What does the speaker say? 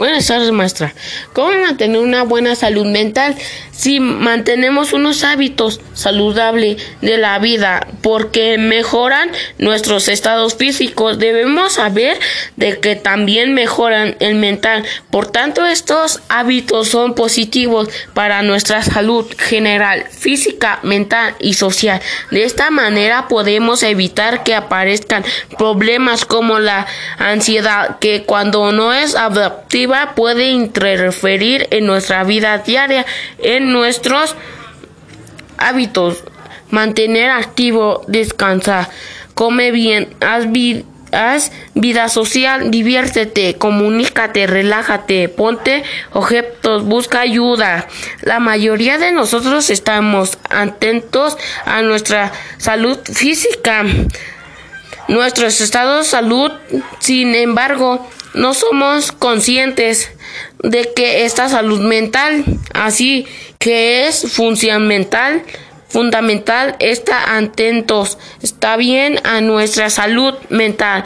Buenas tardes, maestra. ¿Cómo mantener una buena salud mental? Si mantenemos unos hábitos saludables de la vida porque mejoran nuestros estados físicos, debemos saber de que también mejoran el mental. Por tanto, estos hábitos son positivos para nuestra salud general, física, mental y social. De esta manera podemos evitar que aparezcan problemas como la ansiedad, que cuando no es adaptiva puede interferir en nuestra vida diaria, en nuestros hábitos. Mantener activo, descansa, come bien, haz, vida social, diviértete, comunícate, relájate, ponte objetos, busca ayuda. La mayoría de nosotros estamos atentos a nuestra salud física, nuestros estados de salud, sin embargo, no somos conscientes de que esta salud mental, así que es fundamental, fundamental estar atentos, está bien a nuestra salud mental.